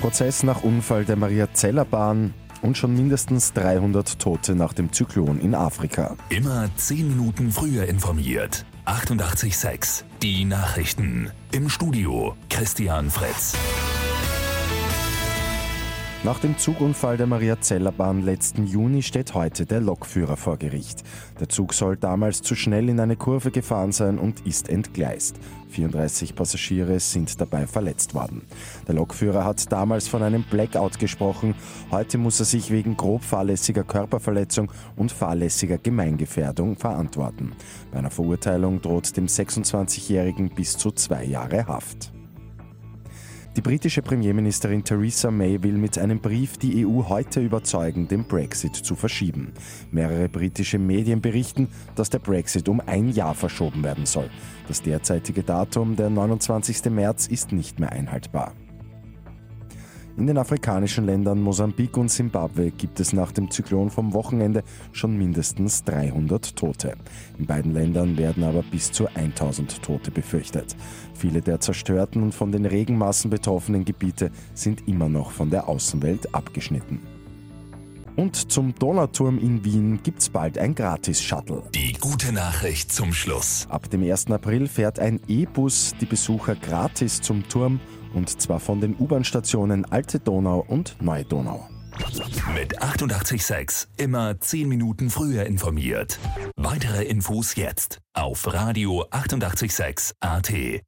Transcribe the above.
Prozess nach Unfall der Maria-Zeller-Bahn und schon mindestens 300 Tote nach dem Zyklon in Afrika. Immer 10 Minuten früher informiert. 88.6 Die Nachrichten. Im Studio Christian Fritz. Nach dem Zugunfall der Maria-Zeller-Bahn letzten Juni steht heute der Lokführer vor Gericht. Der Zug soll damals zu schnell in eine Kurve gefahren sein und ist entgleist. 34 Passagiere sind dabei verletzt worden. Der Lokführer hat damals von einem Blackout gesprochen. Heute muss er sich wegen grob fahrlässiger Körperverletzung und fahrlässiger Gemeingefährdung verantworten. Bei einer Verurteilung droht dem 26-Jährigen bis zu zwei Jahre Haft. Die britische Premierministerin Theresa May will mit einem Brief die EU heute überzeugen, den Brexit zu verschieben. Mehrere britische Medien berichten, dass der Brexit um ein Jahr verschoben werden soll. Das derzeitige Datum, der 29. März, ist nicht mehr einhaltbar. In den afrikanischen Ländern Mosambik und Simbabwe gibt es nach dem Zyklon vom Wochenende schon mindestens 300 Tote. In beiden Ländern werden aber bis zu 1000 Tote befürchtet. Viele der zerstörten und von den Regenmassen betroffenen Gebiete sind immer noch von der Außenwelt abgeschnitten. Und zum Donauturm in Wien gibt's bald ein Gratis-Shuttle. Die gute Nachricht zum Schluss. Ab dem 1. April fährt ein E-Bus die Besucher gratis zum Turm und zwar von den U-Bahn-Stationen Alte Donau und Neue Donau. Mit 886 immer 10 Minuten früher informiert. Weitere Infos jetzt auf Radio 886 AT.